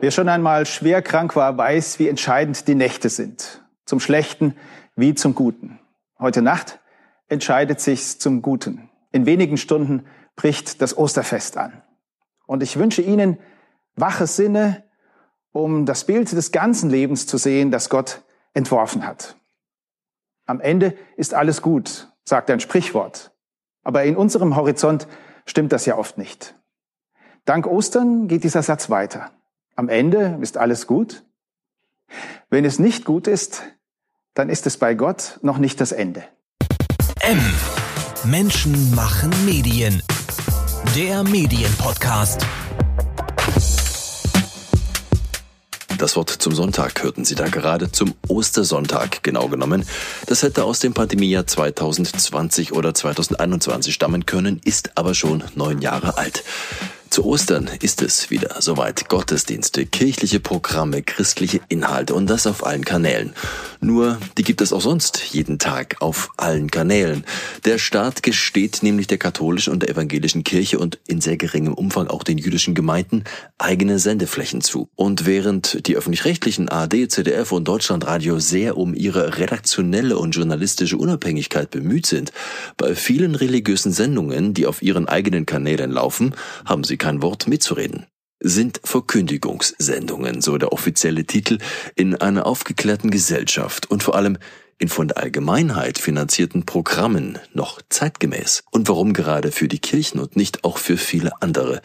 Wer schon einmal schwer krank war, weiß, wie entscheidend die Nächte sind. Zum Schlechten wie zum Guten. Heute Nacht entscheidet sich's zum Guten. In wenigen Stunden bricht das Osterfest an. Und ich wünsche Ihnen wache Sinne, um das Bild des ganzen Lebens zu sehen, das Gott entworfen hat. Am Ende ist alles gut, sagt ein Sprichwort. Aber in unserem Horizont stimmt das ja oft nicht. Dank Ostern geht dieser Satz weiter. Am Ende ist alles gut. Wenn es nicht gut ist, dann ist es bei Gott noch nicht das Ende. M. Menschen machen Medien. Der Medienpodcast. Das Wort zum Sonntag hörten Sie da gerade zum Ostersonntag genau genommen. Das hätte aus dem Pandemiejahr 2020 oder 2021 stammen können, ist aber schon neun Jahre alt. Zu Ostern ist es wieder soweit. Gottesdienste, kirchliche Programme, christliche Inhalte und das auf allen Kanälen. Nur, die gibt es auch sonst jeden Tag auf allen Kanälen. Der Staat gesteht nämlich der katholischen und der evangelischen Kirche und in sehr geringem Umfang auch den jüdischen Gemeinden eigene Sendeflächen zu. Und während die öffentlich-rechtlichen AD, ZDF und Deutschlandradio sehr um ihre redaktionelle und journalistische Unabhängigkeit bemüht sind, bei vielen religiösen Sendungen, die auf ihren eigenen Kanälen laufen, haben sie kein Wort mitzureden sind Verkündigungssendungen, so der offizielle Titel, in einer aufgeklärten Gesellschaft und vor allem in von der Allgemeinheit finanzierten Programmen noch zeitgemäß? Und warum gerade für die Kirchen und nicht auch für viele andere?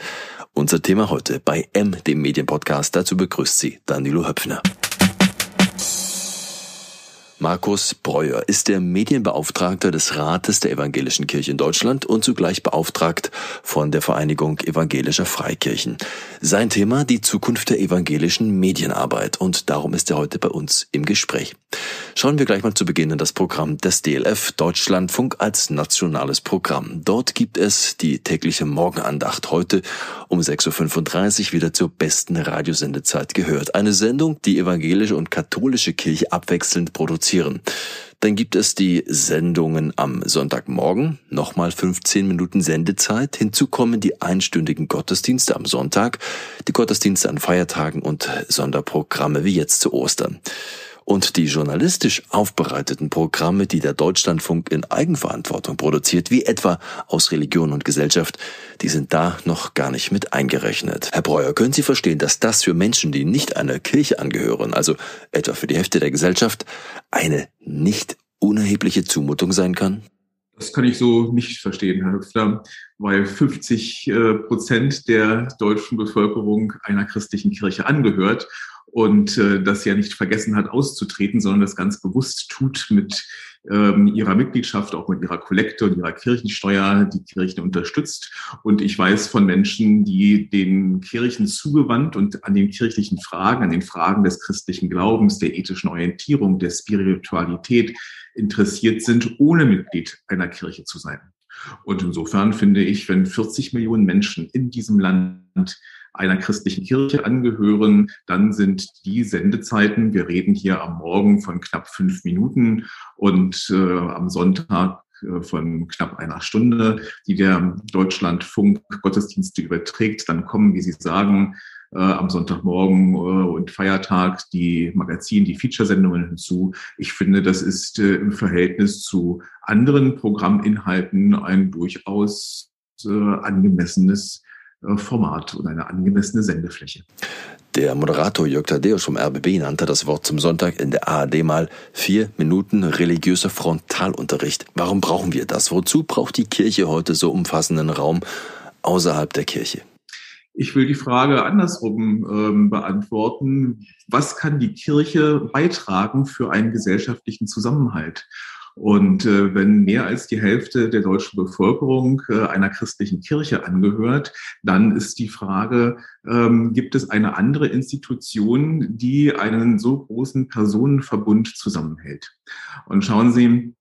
Unser Thema heute bei M, dem Medienpodcast. Dazu begrüßt Sie Danilo Höpfner. Markus Breuer ist der Medienbeauftragter des Rates der Evangelischen Kirche in Deutschland und zugleich beauftragt von der Vereinigung evangelischer Freikirchen. Sein Thema die Zukunft der evangelischen Medienarbeit und darum ist er heute bei uns im Gespräch. Schauen wir gleich mal zu Beginn in das Programm des DLF Deutschlandfunk als nationales Programm. Dort gibt es die tägliche Morgenandacht heute um 6.35 Uhr wieder zur besten Radiosendezeit gehört. Eine Sendung, die evangelische und katholische Kirche abwechselnd produzieren. Dann gibt es die Sendungen am Sonntagmorgen, nochmal 15 Minuten Sendezeit. Hinzu kommen die einstündigen Gottesdienste am Sonntag, die Gottesdienste an Feiertagen und Sonderprogramme wie jetzt zu Ostern. Und die journalistisch aufbereiteten Programme, die der Deutschlandfunk in Eigenverantwortung produziert, wie etwa aus Religion und Gesellschaft, die sind da noch gar nicht mit eingerechnet. Herr Breuer, können Sie verstehen, dass das für Menschen, die nicht einer Kirche angehören, also etwa für die Hälfte der Gesellschaft, eine nicht unerhebliche Zumutung sein kann? Das kann ich so nicht verstehen, Herr Höpfler, weil 50 äh, Prozent der deutschen Bevölkerung einer christlichen Kirche angehört und äh, das ja nicht vergessen hat auszutreten, sondern das ganz bewusst tut mit ähm, ihrer Mitgliedschaft, auch mit ihrer Kollekte und ihrer Kirchensteuer, die Kirchen unterstützt. Und ich weiß von Menschen, die den Kirchen zugewandt und an den kirchlichen Fragen, an den Fragen des christlichen Glaubens, der ethischen Orientierung, der Spiritualität interessiert sind, ohne Mitglied einer Kirche zu sein. Und insofern finde ich, wenn 40 Millionen Menschen in diesem Land einer christlichen Kirche angehören, dann sind die Sendezeiten, wir reden hier am Morgen von knapp fünf Minuten und äh, am Sonntag äh, von knapp einer Stunde, die der Deutschlandfunk Gottesdienste überträgt. Dann kommen, wie Sie sagen, äh, am Sonntagmorgen äh, und Feiertag die Magazin, die Feature-Sendungen hinzu. Ich finde, das ist äh, im Verhältnis zu anderen Programminhalten ein durchaus äh, angemessenes Format und eine angemessene Sendefläche. Der Moderator Jörg Thaddeus vom RBB nannte das Wort zum Sonntag in der ARD mal vier Minuten religiöser Frontalunterricht. Warum brauchen wir das? Wozu braucht die Kirche heute so umfassenden Raum außerhalb der Kirche? Ich will die Frage andersrum ähm, beantworten. Was kann die Kirche beitragen für einen gesellschaftlichen Zusammenhalt? Und äh, wenn mehr als die Hälfte der deutschen Bevölkerung äh, einer christlichen Kirche angehört, dann ist die Frage, ähm, gibt es eine andere Institution, die einen so großen Personenverbund zusammenhält? Und schauen Sie,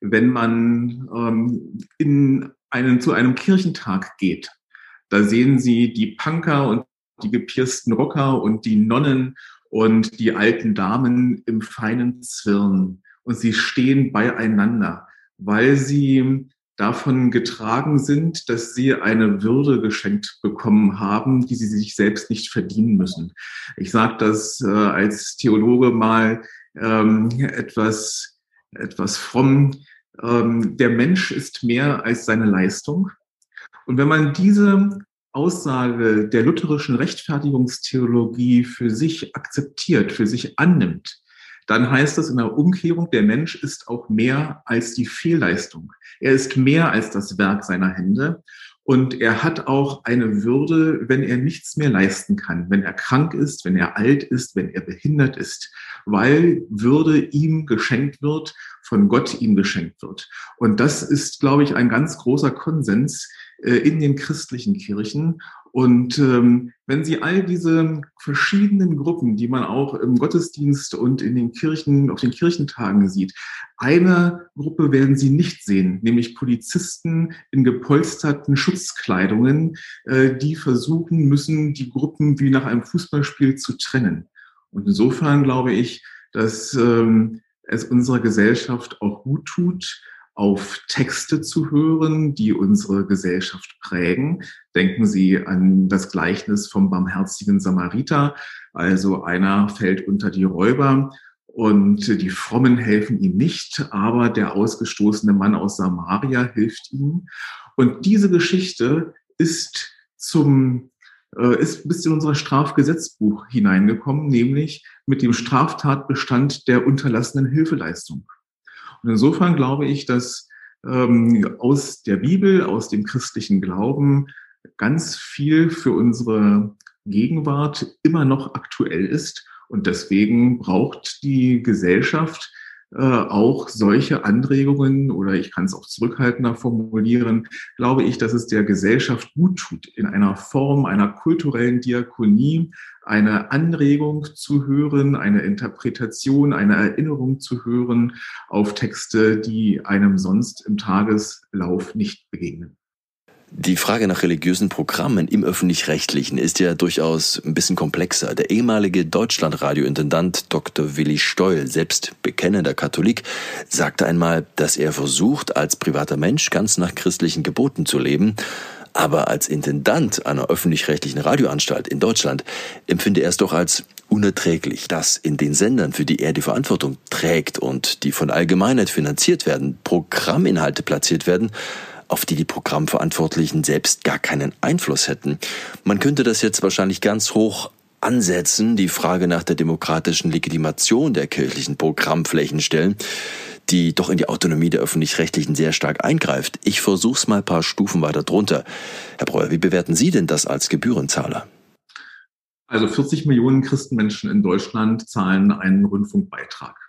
wenn man ähm, in einen, zu einem Kirchentag geht, da sehen Sie die Punker und die gepiersten Rocker und die Nonnen und die alten Damen im feinen Zwirn und sie stehen beieinander, weil sie davon getragen sind, dass sie eine Würde geschenkt bekommen haben, die sie sich selbst nicht verdienen müssen. Ich sage das äh, als Theologe mal ähm, etwas, etwas fromm. Ähm, der Mensch ist mehr als seine Leistung. Und wenn man diese Aussage der lutherischen Rechtfertigungstheologie für sich akzeptiert, für sich annimmt, dann heißt das in der Umkehrung, der Mensch ist auch mehr als die Fehlleistung. Er ist mehr als das Werk seiner Hände. Und er hat auch eine Würde, wenn er nichts mehr leisten kann, wenn er krank ist, wenn er alt ist, wenn er behindert ist, weil Würde ihm geschenkt wird, von Gott ihm geschenkt wird. Und das ist, glaube ich, ein ganz großer Konsens äh, in den christlichen Kirchen. Und ähm, wenn Sie all diese verschiedenen Gruppen, die man auch im Gottesdienst und in den Kirchen, auf den Kirchentagen sieht, eine Gruppe werden Sie nicht sehen, nämlich Polizisten in gepolsterten Schutzkleidungen, äh, die versuchen müssen, die Gruppen wie nach einem Fußballspiel zu trennen. Und insofern glaube ich, dass ähm, es unserer Gesellschaft auch gut tut, auf Texte zu hören, die unsere Gesellschaft prägen. Denken Sie an das Gleichnis vom barmherzigen Samariter. Also einer fällt unter die Räuber und die Frommen helfen ihm nicht, aber der ausgestoßene Mann aus Samaria hilft ihm. Und diese Geschichte ist zum äh, ist bis in unser Strafgesetzbuch hineingekommen, nämlich mit dem Straftatbestand der unterlassenen Hilfeleistung. Und insofern glaube ich, dass ähm, aus der Bibel, aus dem christlichen Glauben ganz viel für unsere Gegenwart immer noch aktuell ist. Und deswegen braucht die Gesellschaft äh, auch solche Anregungen oder ich kann es auch zurückhaltender formulieren, glaube ich, dass es der Gesellschaft gut tut, in einer Form einer kulturellen Diakonie eine Anregung zu hören, eine Interpretation, eine Erinnerung zu hören auf Texte, die einem sonst im Tageslauf nicht begegnen. Die Frage nach religiösen Programmen im öffentlich-rechtlichen ist ja durchaus ein bisschen komplexer. Der ehemalige Deutschlandradiointendant Dr. Willi Steul, selbst bekennender Katholik, sagte einmal, dass er versucht, als privater Mensch ganz nach christlichen Geboten zu leben, aber als Intendant einer öffentlich-rechtlichen Radioanstalt in Deutschland empfinde er es doch als unerträglich, dass in den Sendern, für die er die Verantwortung trägt und die von Allgemeinheit finanziert werden, Programminhalte platziert werden, auf die die Programmverantwortlichen selbst gar keinen Einfluss hätten. Man könnte das jetzt wahrscheinlich ganz hoch ansetzen, die Frage nach der demokratischen Legitimation der kirchlichen Programmflächen stellen, die doch in die Autonomie der öffentlich-rechtlichen sehr stark eingreift. Ich versuch's mal ein paar Stufen weiter drunter. Herr Breuer, wie bewerten Sie denn das als Gebührenzahler? Also 40 Millionen Christenmenschen in Deutschland zahlen einen Rundfunkbeitrag.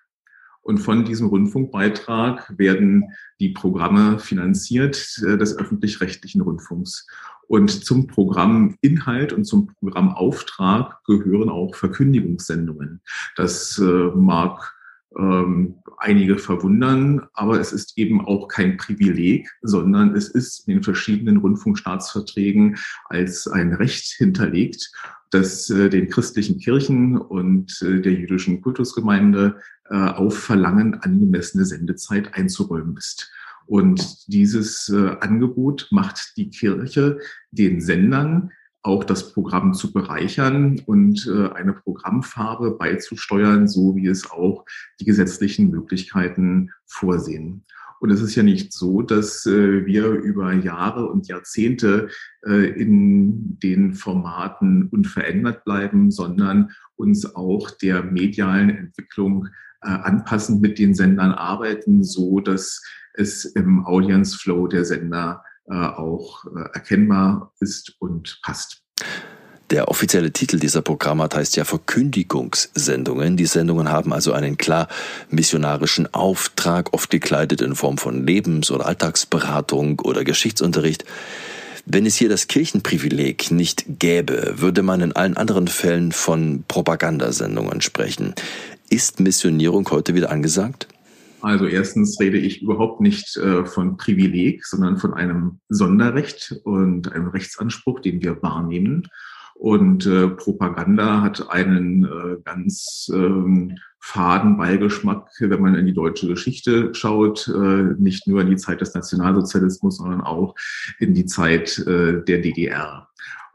Und von diesem Rundfunkbeitrag werden die Programme finanziert äh, des öffentlich-rechtlichen Rundfunks. Und zum Programminhalt und zum Programmauftrag gehören auch Verkündigungssendungen. Das äh, mag ähm, einige verwundern, aber es ist eben auch kein Privileg, sondern es ist in den verschiedenen Rundfunkstaatsverträgen als ein Recht hinterlegt, das äh, den christlichen Kirchen und äh, der jüdischen Kultusgemeinde äh, auf Verlangen angemessene Sendezeit einzuräumen ist. Und dieses äh, Angebot macht die Kirche den Sendern auch das Programm zu bereichern und äh, eine Programmfarbe beizusteuern, so wie es auch die gesetzlichen Möglichkeiten vorsehen. Und es ist ja nicht so, dass äh, wir über Jahre und Jahrzehnte äh, in den Formaten unverändert bleiben, sondern uns auch der medialen Entwicklung anpassen, mit den Sendern arbeiten, so dass es im Audience Flow der Sender auch äh, erkennbar ist und passt. Der offizielle Titel dieser Programmart heißt ja Verkündigungssendungen. Die Sendungen haben also einen klar missionarischen Auftrag, oft gekleidet in Form von Lebens- oder Alltagsberatung oder Geschichtsunterricht. Wenn es hier das Kirchenprivileg nicht gäbe, würde man in allen anderen Fällen von Propagandasendungen sprechen. Ist Missionierung heute wieder angesagt? Also erstens rede ich überhaupt nicht äh, von Privileg, sondern von einem Sonderrecht und einem Rechtsanspruch, den wir wahrnehmen. Und äh, Propaganda hat einen äh, ganz ähm, faden Beigeschmack, wenn man in die deutsche Geschichte schaut, äh, nicht nur in die Zeit des Nationalsozialismus, sondern auch in die Zeit äh, der DDR.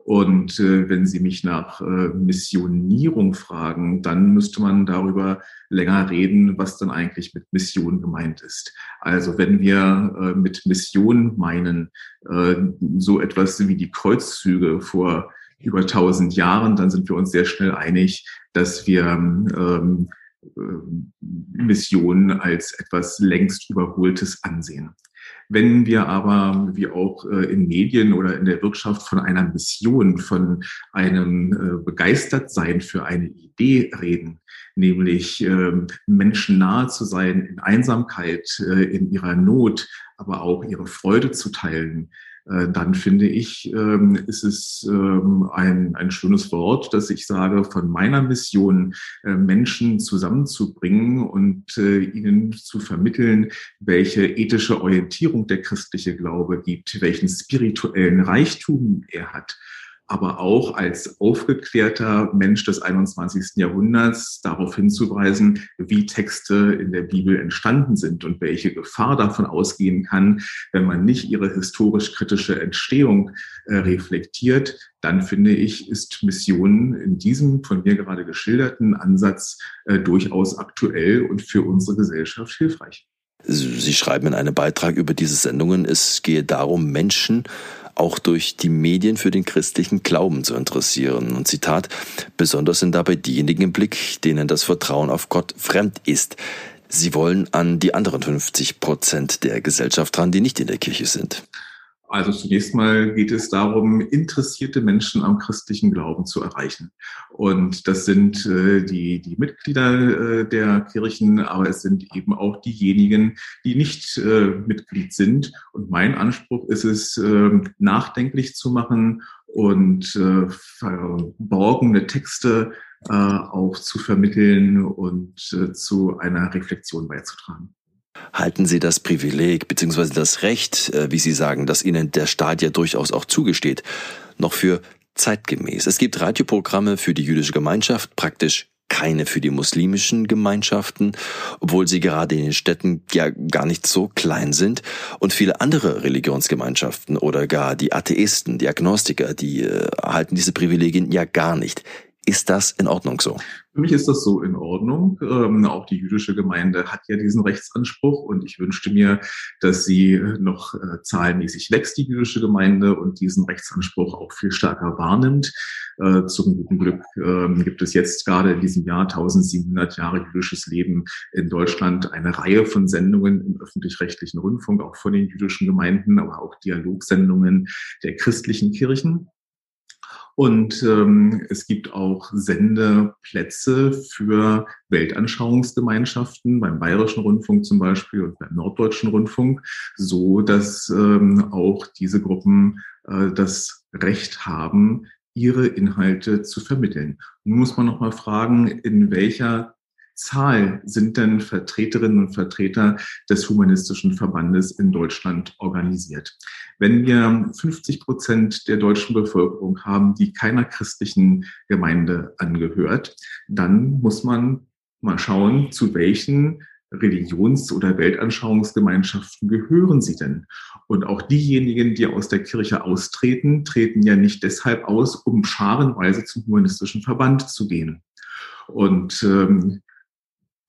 Und äh, wenn Sie mich nach äh, Missionierung fragen, dann müsste man darüber länger reden, was dann eigentlich mit Mission gemeint ist. Also wenn wir äh, mit Mission meinen, äh, so etwas wie die Kreuzzüge vor über 1000 Jahren, dann sind wir uns sehr schnell einig, dass wir ähm, äh, Missionen als etwas längst Überholtes ansehen. Wenn wir aber, wie auch äh, in Medien oder in der Wirtschaft, von einer Mission, von einem äh, Begeistertsein für eine Idee reden, nämlich ähm, Menschen nahe zu sein in Einsamkeit, in ihrer Not, aber auch ihre Freude zu teilen, äh, dann finde ich, ähm, ist es ähm, ein, ein schönes Wort, dass ich sage, von meiner Mission, äh, Menschen zusammenzubringen und äh, ihnen zu vermitteln, welche ethische Orientierung der christliche Glaube gibt, welchen spirituellen Reichtum er hat aber auch als aufgeklärter Mensch des 21. Jahrhunderts darauf hinzuweisen, wie Texte in der Bibel entstanden sind und welche Gefahr davon ausgehen kann, wenn man nicht ihre historisch-kritische Entstehung äh, reflektiert, dann finde ich, ist Mission in diesem von mir gerade geschilderten Ansatz äh, durchaus aktuell und für unsere Gesellschaft hilfreich. Sie schreiben in einem Beitrag über diese Sendungen, es gehe darum, Menschen auch durch die Medien für den christlichen Glauben zu interessieren. Und Zitat, besonders sind dabei diejenigen im Blick, denen das Vertrauen auf Gott fremd ist. Sie wollen an die anderen 50 Prozent der Gesellschaft ran, die nicht in der Kirche sind. Also zunächst mal geht es darum, interessierte Menschen am christlichen Glauben zu erreichen. Und das sind äh, die, die Mitglieder äh, der Kirchen, aber es sind eben auch diejenigen, die nicht äh, Mitglied sind. Und mein Anspruch ist es, ähm, nachdenklich zu machen und äh, verborgene Texte äh, auch zu vermitteln und äh, zu einer Reflexion beizutragen. Halten Sie das Privileg bzw. das Recht, äh, wie Sie sagen, das Ihnen der Staat ja durchaus auch zugesteht, noch für zeitgemäß? Es gibt Radioprogramme für die jüdische Gemeinschaft, praktisch keine für die muslimischen Gemeinschaften, obwohl sie gerade in den Städten ja gar nicht so klein sind. Und viele andere Religionsgemeinschaften oder gar die Atheisten, die Agnostiker, die äh, erhalten diese Privilegien ja gar nicht. Ist das in Ordnung so? Für mich ist das so in Ordnung. Ähm, auch die jüdische Gemeinde hat ja diesen Rechtsanspruch und ich wünschte mir, dass sie noch äh, zahlenmäßig wächst, die jüdische Gemeinde, und diesen Rechtsanspruch auch viel stärker wahrnimmt. Äh, zum guten Glück äh, gibt es jetzt gerade in diesem Jahr 1700 Jahre jüdisches Leben in Deutschland eine Reihe von Sendungen im öffentlich-rechtlichen Rundfunk, auch von den jüdischen Gemeinden, aber auch Dialogsendungen der christlichen Kirchen. Und ähm, es gibt auch Sendeplätze für Weltanschauungsgemeinschaften beim Bayerischen Rundfunk zum Beispiel und beim Norddeutschen Rundfunk, so dass ähm, auch diese Gruppen äh, das Recht haben, ihre Inhalte zu vermitteln. Nun muss man noch mal fragen, in welcher Zahl sind denn Vertreterinnen und Vertreter des Humanistischen Verbandes in Deutschland organisiert? Wenn wir 50 Prozent der deutschen Bevölkerung haben, die keiner christlichen Gemeinde angehört, dann muss man mal schauen, zu welchen Religions- oder Weltanschauungsgemeinschaften gehören sie denn? Und auch diejenigen, die aus der Kirche austreten, treten ja nicht deshalb aus, um scharenweise zum humanistischen Verband zu gehen. Und ähm,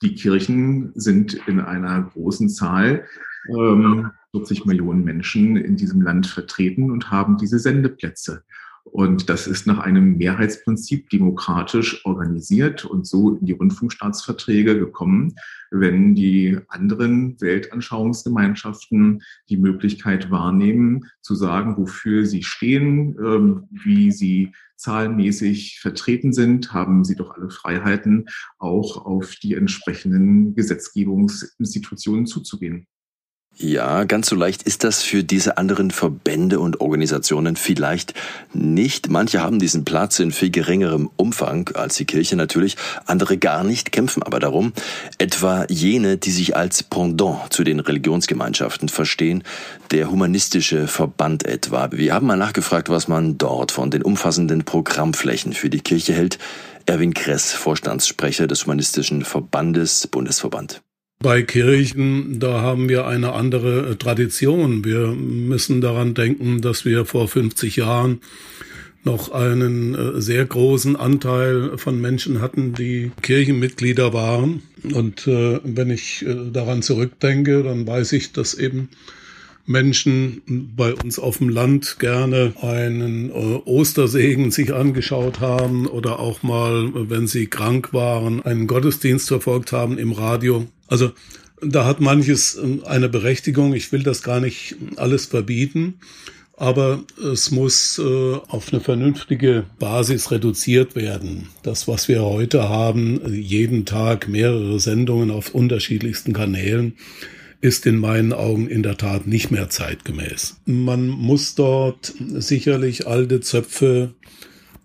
die Kirchen sind in einer großen Zahl, ähm, 40 Millionen Menschen in diesem Land vertreten und haben diese Sendeplätze. Und das ist nach einem Mehrheitsprinzip demokratisch organisiert und so in die Rundfunkstaatsverträge gekommen, wenn die anderen Weltanschauungsgemeinschaften die Möglichkeit wahrnehmen, zu sagen, wofür sie stehen, ähm, wie sie zahlenmäßig vertreten sind, haben sie doch alle Freiheiten, auch auf die entsprechenden Gesetzgebungsinstitutionen zuzugehen. Ja, ganz so leicht ist das für diese anderen Verbände und Organisationen vielleicht nicht. Manche haben diesen Platz in viel geringerem Umfang als die Kirche natürlich, andere gar nicht, kämpfen aber darum. Etwa jene, die sich als Pendant zu den Religionsgemeinschaften verstehen, der humanistische Verband etwa. Wir haben mal nachgefragt, was man dort von den umfassenden Programmflächen für die Kirche hält. Erwin Kress, Vorstandssprecher des Humanistischen Verbandes Bundesverband. Bei Kirchen, da haben wir eine andere Tradition. Wir müssen daran denken, dass wir vor 50 Jahren noch einen äh, sehr großen Anteil von Menschen hatten, die Kirchenmitglieder waren. Und äh, wenn ich äh, daran zurückdenke, dann weiß ich, dass eben Menschen bei uns auf dem Land gerne einen äh, Ostersegen sich angeschaut haben oder auch mal, wenn sie krank waren, einen Gottesdienst verfolgt haben im Radio. Also da hat manches äh, eine Berechtigung. Ich will das gar nicht alles verbieten aber es muss äh, auf eine vernünftige Basis reduziert werden. Das, was wir heute haben, jeden Tag mehrere Sendungen auf unterschiedlichsten Kanälen, ist in meinen Augen in der Tat nicht mehr zeitgemäß. Man muss dort sicherlich alte Zöpfe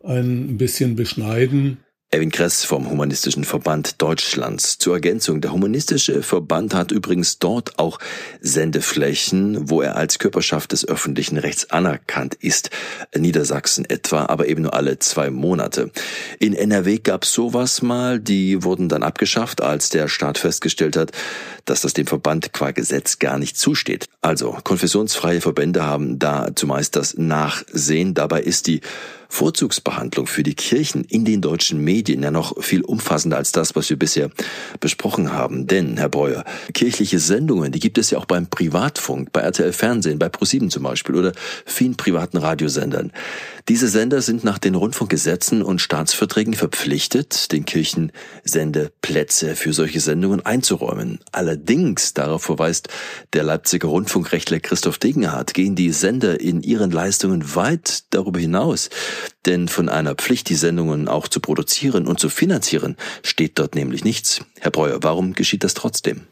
ein bisschen beschneiden Erwin Kress vom Humanistischen Verband Deutschlands. Zur Ergänzung, der Humanistische Verband hat übrigens dort auch Sendeflächen, wo er als Körperschaft des öffentlichen Rechts anerkannt ist. Niedersachsen etwa, aber eben nur alle zwei Monate. In NRW gab es sowas mal, die wurden dann abgeschafft, als der Staat festgestellt hat, dass das dem Verband qua Gesetz gar nicht zusteht. Also, konfessionsfreie Verbände haben da zumeist das Nachsehen. Dabei ist die Vorzugsbehandlung für die Kirchen in den deutschen Medien ja noch viel umfassender als das, was wir bisher besprochen haben. Denn, Herr Breuer, kirchliche Sendungen, die gibt es ja auch beim Privatfunk, bei RTL Fernsehen, bei ProSieben zum Beispiel oder vielen privaten Radiosendern. Diese Sender sind nach den Rundfunkgesetzen und Staatsverträgen verpflichtet, den Kirchen Sendeplätze für solche Sendungen einzuräumen. Allerdings, darauf verweist der Leipziger Rundfunkrechtler Christoph Degenhardt, gehen die Sender in ihren Leistungen weit darüber hinaus. Denn von einer Pflicht, die Sendungen auch zu produzieren und zu finanzieren, steht dort nämlich nichts. Herr Breuer, warum geschieht das trotzdem?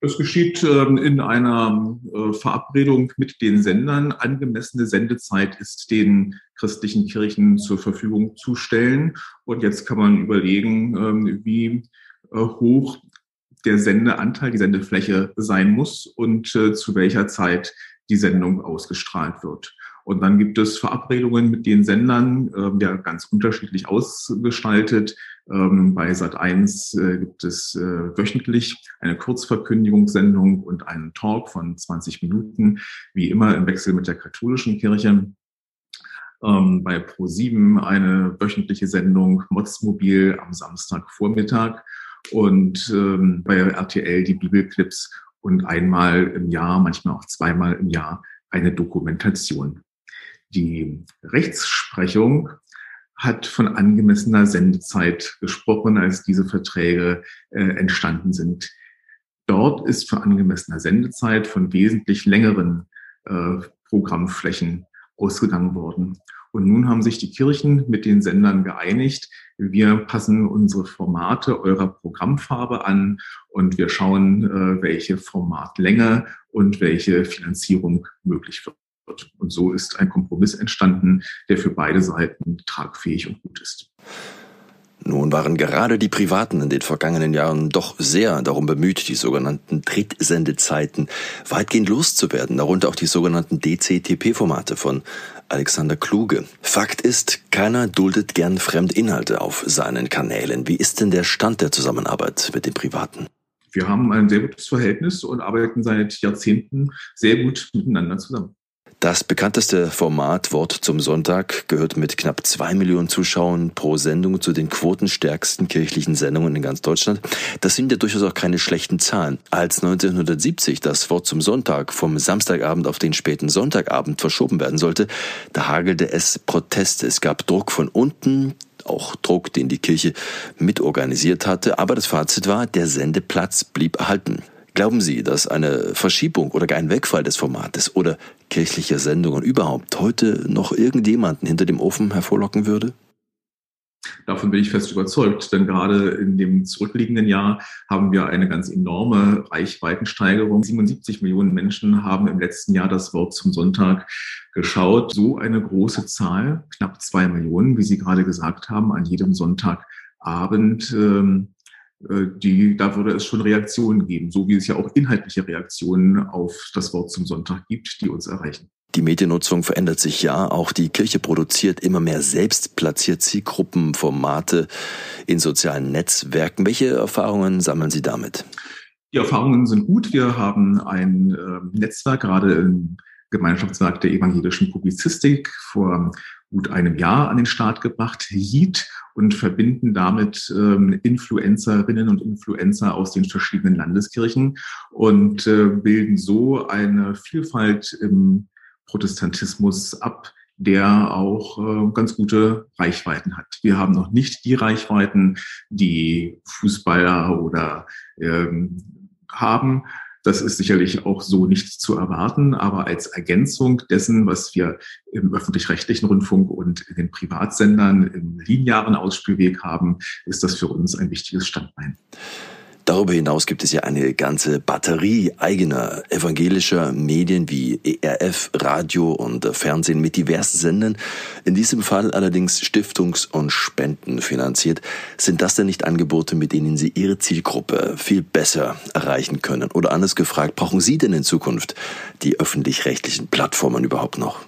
Das geschieht ähm, in einer äh, Verabredung mit den Sendern. Angemessene Sendezeit ist den christlichen Kirchen zur Verfügung zu stellen. Und jetzt kann man überlegen, ähm, wie äh, hoch der Sendeanteil, die Sendefläche sein muss und äh, zu welcher Zeit die Sendung ausgestrahlt wird. Und dann gibt es Verabredungen mit den Sendern, äh, ja ganz unterschiedlich ausgestaltet. Ähm, bei Sat1 äh, gibt es äh, wöchentlich eine Kurzverkündigungssendung und einen Talk von 20 Minuten, wie immer im Wechsel mit der katholischen Kirche. Ähm, bei Pro7 eine wöchentliche Sendung Motzmobil am Samstagvormittag und ähm, bei RTL die Bibelclips und einmal im Jahr, manchmal auch zweimal im Jahr eine Dokumentation. Die Rechtsprechung hat von angemessener Sendezeit gesprochen, als diese Verträge äh, entstanden sind. Dort ist für angemessener Sendezeit von wesentlich längeren äh, Programmflächen ausgegangen worden. Und nun haben sich die Kirchen mit den Sendern geeinigt. Wir passen unsere Formate eurer Programmfarbe an und wir schauen, äh, welche Formatlänge und welche Finanzierung möglich wird wird. Und so ist ein Kompromiss entstanden, der für beide Seiten tragfähig und gut ist. Nun waren gerade die Privaten in den vergangenen Jahren doch sehr darum bemüht, die sogenannten Drittsendezeiten weitgehend loszuwerden, darunter auch die sogenannten DCTP-Formate von Alexander Kluge. Fakt ist, keiner duldet gern Fremdinhalte auf seinen Kanälen. Wie ist denn der Stand der Zusammenarbeit mit den Privaten? Wir haben ein sehr gutes Verhältnis und arbeiten seit Jahrzehnten sehr gut miteinander zusammen. Das bekannteste Format Wort zum Sonntag gehört mit knapp zwei Millionen Zuschauern pro Sendung zu den quotenstärksten kirchlichen Sendungen in ganz Deutschland. Das sind ja durchaus auch keine schlechten Zahlen. Als 1970 das Wort zum Sonntag vom Samstagabend auf den späten Sonntagabend verschoben werden sollte, da hagelte es Proteste. Es gab Druck von unten, auch Druck, den die Kirche mitorganisiert hatte. Aber das Fazit war, der Sendeplatz blieb erhalten. Glauben Sie, dass eine Verschiebung oder gar ein Wegfall des Formates oder kirchlicher Sendungen überhaupt heute noch irgendjemanden hinter dem Ofen hervorlocken würde? Davon bin ich fest überzeugt, denn gerade in dem zurückliegenden Jahr haben wir eine ganz enorme Reichweitensteigerung. 77 Millionen Menschen haben im letzten Jahr das Wort zum Sonntag geschaut. So eine große Zahl, knapp zwei Millionen, wie Sie gerade gesagt haben, an jedem Sonntagabend. Ähm, äh, die, da würde es schon Reaktionen geben, so wie es ja auch inhaltliche Reaktionen auf das Wort zum Sonntag gibt, die uns erreichen. Die Mediennutzung verändert sich ja. Auch die Kirche produziert immer mehr selbst platziert Zielgruppen, Formate in sozialen Netzwerken. Welche Erfahrungen sammeln Sie damit? Die Erfahrungen sind gut. Wir haben ein äh, Netzwerk, gerade im Gemeinschaftswerk der evangelischen Publizistik, vor gut einem Jahr an den Start gebracht, HEAT, und verbinden damit ähm, Influencerinnen und Influencer aus den verschiedenen Landeskirchen und äh, bilden so eine Vielfalt im Protestantismus ab, der auch äh, ganz gute Reichweiten hat. Wir haben noch nicht die Reichweiten, die Fußballer oder ähm, haben, das ist sicherlich auch so nicht zu erwarten, aber als Ergänzung dessen, was wir im öffentlich-rechtlichen Rundfunk und in den Privatsendern im linearen Ausspielweg haben, ist das für uns ein wichtiges Standbein. Darüber hinaus gibt es ja eine ganze Batterie eigener evangelischer Medien wie ERF, Radio und Fernsehen mit diversen Sendern, in diesem Fall allerdings Stiftungs- und Spenden finanziert. Sind das denn nicht Angebote, mit denen Sie Ihre Zielgruppe viel besser erreichen können? Oder anders gefragt, brauchen Sie denn in Zukunft die öffentlich-rechtlichen Plattformen überhaupt noch?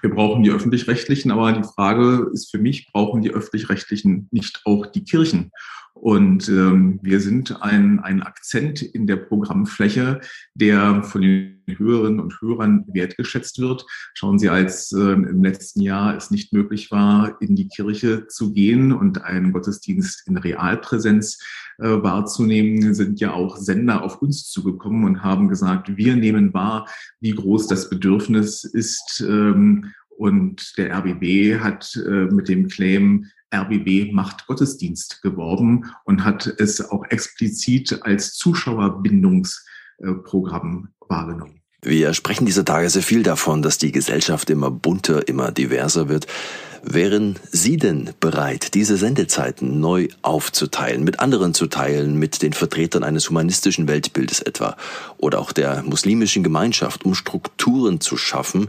Wir brauchen die öffentlich-rechtlichen, aber die Frage ist für mich, brauchen die öffentlich-rechtlichen nicht auch die Kirchen? Und ähm, wir sind ein, ein Akzent in der Programmfläche, der von den Hörerinnen und Hörern wertgeschätzt wird. Schauen Sie, als äh, im letzten Jahr es nicht möglich war, in die Kirche zu gehen und einen Gottesdienst in Realpräsenz äh, wahrzunehmen, sind ja auch Sender auf uns zugekommen und haben gesagt, wir nehmen wahr, wie groß das Bedürfnis ist. Ähm, und der RBB hat äh, mit dem Claim RBB macht Gottesdienst geworben und hat es auch explizit als Zuschauerbindungsprogramm wahrgenommen. Wir sprechen dieser Tage sehr viel davon, dass die Gesellschaft immer bunter, immer diverser wird. Wären Sie denn bereit, diese Sendezeiten neu aufzuteilen, mit anderen zu teilen, mit den Vertretern eines humanistischen Weltbildes etwa oder auch der muslimischen Gemeinschaft, um Strukturen zu schaffen,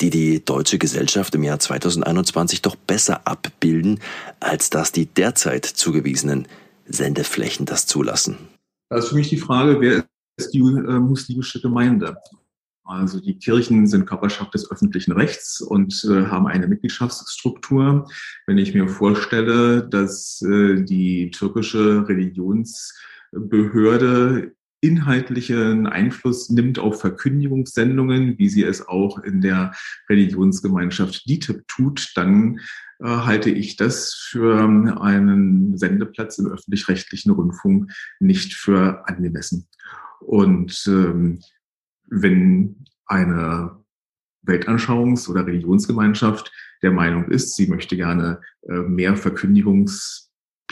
die die deutsche Gesellschaft im Jahr 2021 doch besser abbilden, als dass die derzeit zugewiesenen Sendeflächen das zulassen? Das ist für mich die Frage, wer ist die äh, muslimische Gemeinde? Also die Kirchen sind Körperschaft des öffentlichen Rechts und äh, haben eine Mitgliedschaftsstruktur. Wenn ich mir vorstelle, dass äh, die türkische Religionsbehörde inhaltlichen Einfluss nimmt auf Verkündigungssendungen, wie sie es auch in der Religionsgemeinschaft DITIB tut, dann äh, halte ich das für einen Sendeplatz im öffentlich-rechtlichen Rundfunk nicht für angemessen. Und ähm, wenn eine Weltanschauungs- oder Religionsgemeinschaft der Meinung ist, sie möchte gerne äh, mehr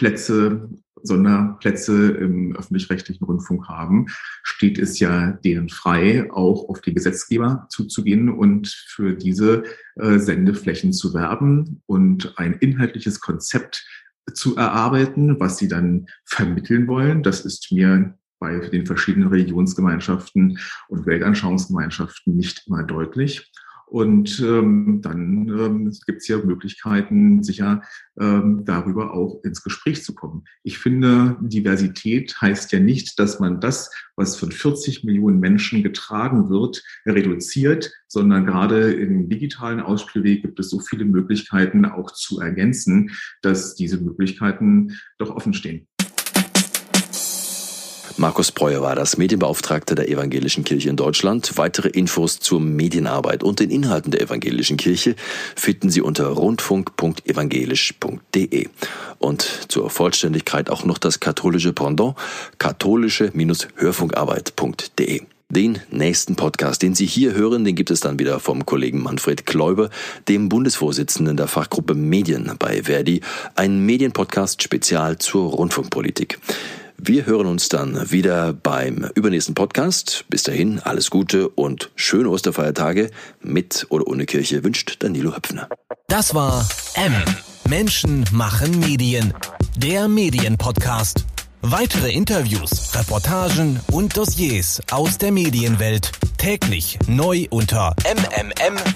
Verkündigungsplätze Sonderplätze im öffentlich-rechtlichen Rundfunk haben, steht es ja denen frei, auch auf die Gesetzgeber zuzugehen und für diese äh, Sendeflächen zu werben und ein inhaltliches Konzept zu erarbeiten, was sie dann vermitteln wollen. Das ist mir bei den verschiedenen Religionsgemeinschaften und Weltanschauungsgemeinschaften nicht immer deutlich. Und ähm, dann ähm, gibt es ja Möglichkeiten, sicher ähm, darüber auch ins Gespräch zu kommen. Ich finde, Diversität heißt ja nicht, dass man das, was von 40 Millionen Menschen getragen wird, reduziert, sondern gerade im digitalen Ausspielweg gibt es so viele Möglichkeiten auch zu ergänzen, dass diese Möglichkeiten doch offen stehen. Markus Breuer war das Medienbeauftragter der Evangelischen Kirche in Deutschland. Weitere Infos zur Medienarbeit und den Inhalten der Evangelischen Kirche finden Sie unter rundfunk.evangelisch.de. Und zur Vollständigkeit auch noch das katholische Pendant katholische-hörfunkarbeit.de. Den nächsten Podcast, den Sie hier hören, den gibt es dann wieder vom Kollegen Manfred Kläuber, dem Bundesvorsitzenden der Fachgruppe Medien bei Verdi, ein Medienpodcast spezial zur Rundfunkpolitik. Wir hören uns dann wieder beim übernächsten Podcast. Bis dahin alles Gute und schöne Osterfeiertage mit oder ohne Kirche wünscht Danilo Höpfner. Das war M. Menschen machen Medien. Der Medienpodcast. Weitere Interviews, Reportagen und Dossiers aus der Medienwelt täglich neu unter mmm.verdi.de.